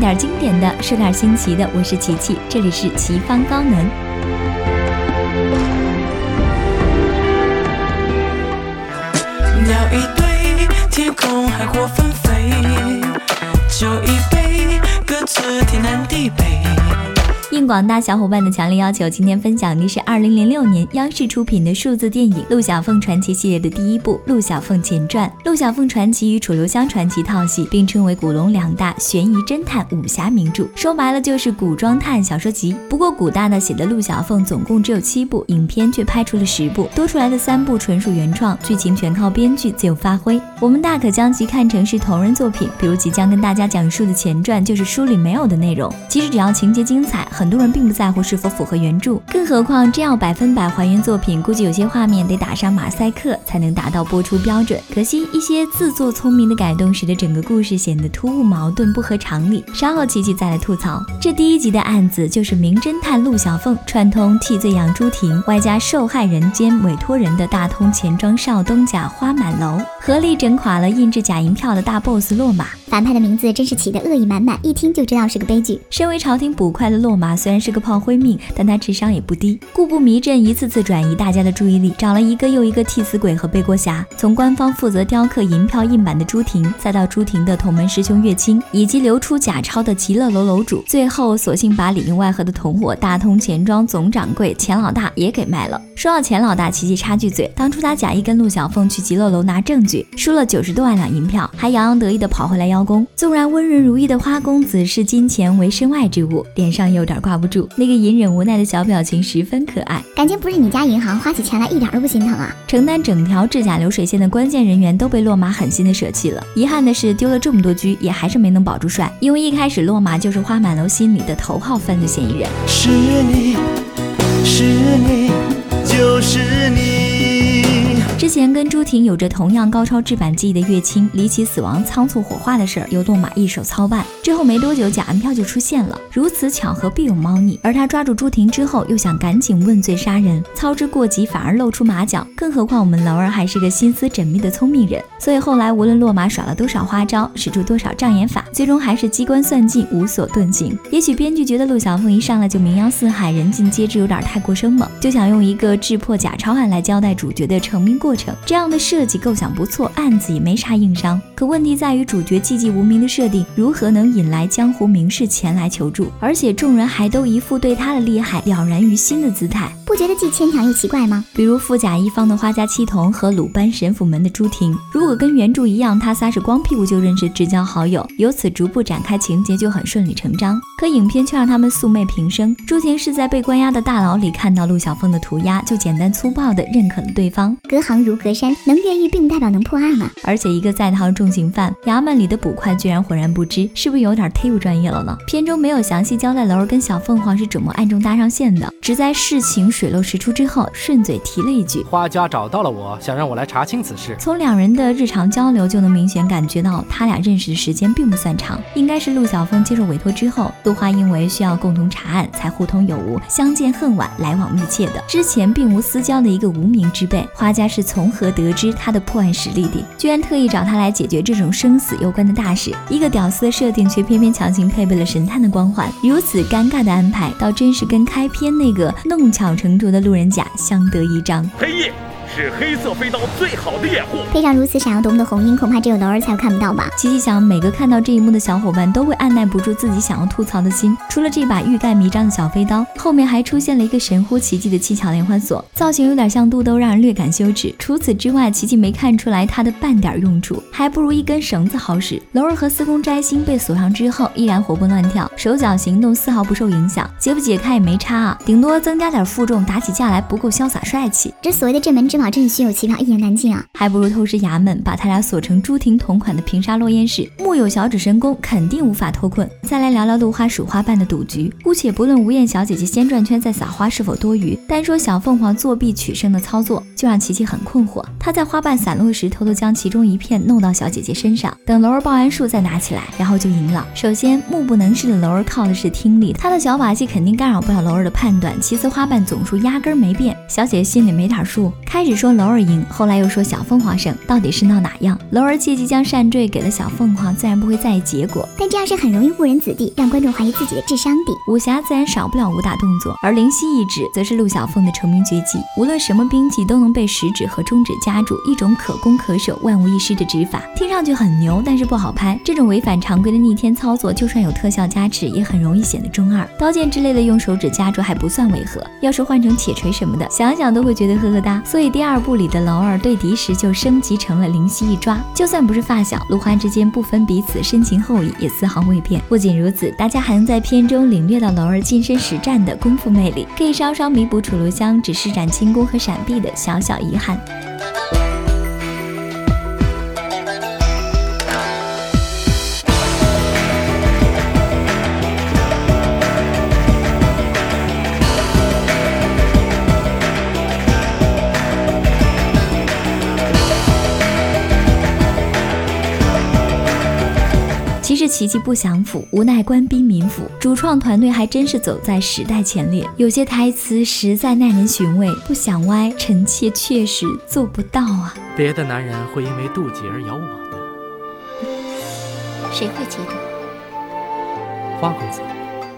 点经典的，说点新奇的。我是琪琪，这里是奇方高能。鸟一堆，天空海阔纷飞，酒一杯，各自天南地北。广大小伙伴的强烈要求，今天分享的是二零零六年央视出品的数字电影《陆小凤传奇》系列的第一部《陆小凤前传》。《陆小凤传奇》与《楚留香传奇》套系，并称为古龙两大悬疑侦探武侠名著。说白了就是古装探小说集。不过古大大写的《陆小凤》总共只有七部，影片却拍出了十部，多出来的三部纯属原创，剧情全靠编剧自由发挥。我们大可将其看成是同人作品，比如即将跟大家讲述的前传就是书里没有的内容。其实只要情节精彩。很多人并不在乎是否符合原著，更何况真要百分百还原作品，估计有些画面得打上马赛克才能达到播出标准。可惜一些自作聪明的改动，使得整个故事显得突兀、矛盾、不合常理。稍后琪琪再来吐槽。这第一集的案子就是名侦探陆小凤串通替罪羊朱婷，外加受害人兼委托人的大通钱庄少东家花满楼，合力整垮了印制假银票的大 boss 落马。反派的名字真是起的恶意满满，一听就知道是个悲剧。身为朝廷捕快的落马，虽然是个炮灰命，但他智商也不低。故布迷阵，一次次转移大家的注意力，找了一个又一个替死鬼和背锅侠。从官方负责雕刻银票印版的朱婷，再到朱婷的同门师兄岳清，以及流出假钞的极乐楼楼主，最后索性把里应外合的同伙大通钱庄总掌柜钱老大也给卖了。说到钱老大，琪琪插句嘴，当初他假意跟陆小凤去极乐楼拿证据，输了九十多万两银票，还洋洋得意的跑回来要邀。纵然温润如玉的花公子视金钱为身外之物，脸上有点挂不住，那个隐忍无奈的小表情十分可爱。感情不是你家银行，花起钱来一点都不心疼啊！承担整条制假流水线的关键人员都被落马狠心的舍弃了。遗憾的是，丢了这么多狙，也还是没能保住帅。因为一开始落马就是花满楼心里的头号犯罪嫌疑人。是你是你就是你。之前跟朱婷有着同样高超制版技艺的乐清，离奇死亡、仓促火化的事儿由落马一手操办。之后没多久，假银票就出现了。如此巧合，必有猫腻。而他抓住朱婷之后，又想赶紧问罪杀人，操之过急，反而露出马脚。更何况我们楼儿还是个心思缜密的聪明人，所以后来无论落马耍了多少花招，使出多少障眼法，最终还是机关算尽，无所遁形。也许编剧觉得陆小凤一上来就名扬四海，人尽皆知，有点太过生猛，就想用一个智破假钞案来交代主角的成名过。过程这样的设计构想不错，案子也没啥硬伤。可问题在于主角寂寂无名的设定，如何能引来江湖名士前来求助？而且众人还都一副对他的厉害了然于心的姿态。不觉得既牵强又奇怪吗？比如富甲一方的花家七童和鲁班神府门的朱婷，如果跟原著一样，他仨是光屁股就认识至交好友，由此逐步展开情节就很顺理成章。可影片却让他们素昧平生。朱婷是在被关押的大牢里看到陆小凤的涂鸦，就简单粗暴的认可了对方。隔行如隔山，能越狱并不代表能破案吗。而且一个在逃重刑犯，衙门里的捕快居然浑然不知，是不是有点忒不专业了呢？片中没有详细交代楼儿跟小凤凰是怎么暗中搭上线的，只在事情。水落石出之后，顺嘴提了一句：“花家找到了我，想让我来查清此事。”从两人的日常交流就能明显感觉到，他俩认识的时间并不算长。应该是陆小凤接受委托之后，杜花因为需要共同查案，才互通有无，相见恨晚，来往密切的。之前并无私交的一个无名之辈，花家是从何得知他的破案实力的？居然特意找他来解决这种生死攸关的大事。一个屌丝的设定，却偏偏强行配备了神探的光环。如此尴尬的安排，倒真是跟开篇那个弄巧成。拙的路人甲相得益彰。黑夜。是黑色飞刀最好的掩护。配上如此闪耀夺目的红缨，恐怕只有龙儿才看不到吧。琪琪想，每个看到这一幕的小伙伴都会按耐不住自己想要吐槽的心。除了这把欲盖弥彰的小飞刀，后面还出现了一个神乎其技的七巧连环锁，造型有点像肚兜，让人略感羞耻。除此之外，琪琪没看出来它的半点用处，还不如一根绳子好使。龙儿和司空摘星被锁上之后，依然活蹦乱跳，手脚行动丝毫不受影响。解不解开也没差啊，顶多增加点负重，打起架来不够潇洒帅气。这所谓的这门之。真是虚有其表，一言难尽啊！还不如偷师衙门，把他俩锁成朱婷同款的平沙落雁式，木有小指神功，肯定无法脱困。再来聊聊露花数花瓣的赌局，姑且不论吴燕小姐姐先转圈再撒花是否多余，单说小凤凰作弊取胜的操作，就让琪琪很困惑。她在花瓣散落时，偷偷将其中一片弄到小姐姐身上，等楼儿报完数再拿起来，然后就赢了。首先，目不能视的楼儿靠的是听力，他的小把戏肯定干扰不了楼儿的判断。其次，花瓣总数压根没变，小姐姐心里没点数，开始。始说楼儿赢，后来又说小凤凰胜，到底是闹哪样？楼儿借机将扇坠给了小凤凰，自然不会在意结果，但这样是很容易误人子弟，让观众怀疑自己的智商的。武侠自然少不了武打动作，而灵犀一指则是陆小凤的成名绝技，无论什么兵器都能被食指和中指夹住，一种可攻可守、万无一失的指法，听上去很牛，但是不好拍。这种违反常规的逆天操作，就算有特效加持，也很容易显得中二。刀剑之类的用手指夹住还不算违和，要是换成铁锤什么的，想想都会觉得呵呵哒。所以第二部里的娄儿对敌时就升级成了灵犀一抓，就算不是发小，芦花之间不分彼此深情厚谊也丝毫未变。不仅如此，大家还能在片中领略到娄儿近身实战的功夫魅力，可以稍稍弥补楚留香只施展轻功和闪避的小小遗憾。是奇迹不降府，无奈官逼民府。主创团队还真是走在时代前列，有些台词实在耐人寻味。不想歪，臣妾确实做不到啊。别的男人会因为妒忌而咬我的，谁会嫉妒？花公子。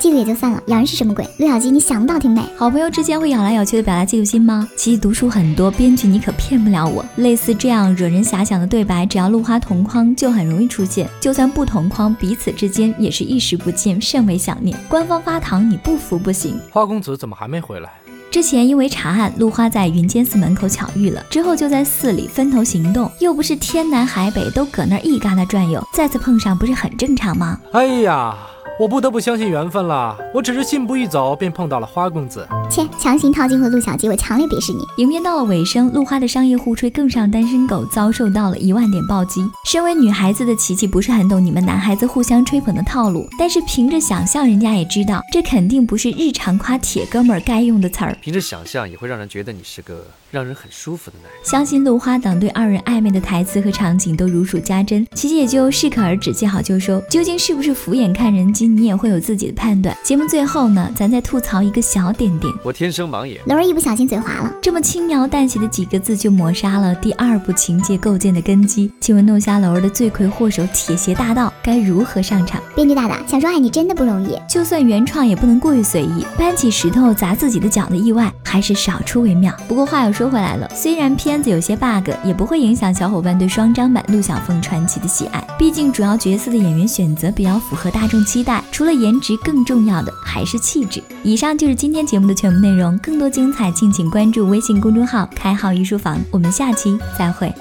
嫉妒也就算了，咬人是什么鬼？陆小鸡，你想的倒挺美。好朋友之间会咬来咬去的表达嫉妒心吗？其实读书很多，编剧你可骗不了我。类似这样惹人遐想的对白，只要陆花同框就很容易出现。就算不同框，彼此之间也是一时不见，甚为想念。官方发糖，你不服不行。花公子怎么还没回来？之前因为查案，陆花在云间寺门口巧遇了，之后就在寺里分头行动，又不是天南海北都搁那儿一嘎达转悠，再次碰上不是很正常吗？哎呀！我不得不相信缘分了。我只是信步一走，便碰到了花公子。切，强行套近乎的陆小吉，我强烈鄙视你。影片到了尾声，陆花的商业互吹更上单身狗遭受到了一万点暴击。身为女孩子的琪琪不是很懂你们男孩子互相吹捧的套路，但是凭着想象，人家也知道这肯定不是日常夸铁哥们儿该用的词儿。凭着想象也会让人觉得你是个让人很舒服的男人。相信陆花党对二人暧昧的台词和场景都如数家珍，琪琪也就适可而止，见好就收。究竟是不是俯眼看人机，你也会有自己的判断。节目最后呢，咱再吐槽一个小点点。我天生盲眼，楼儿一不小心嘴滑了，这么轻描淡写的几个字就抹杀了第二部情节构建的根基。请问弄瞎楼儿的罪魁祸首铁鞋大盗该如何上场？编剧大大想说爱你真的不容易，就算原创也不能过于随意，搬起石头砸自己的脚的意外还是少出为妙。不过话又说回来了，虽然片子有些 bug，也不会影响小伙伴对双张版陆小凤传奇的喜爱。毕竟主要角色的演员选择比较符合大众期待，除了颜值，更重要的还是气质。以上就是今天节目的全内容，更多精彩敬请关注微信公众号“开号御书房”，我们下期再会。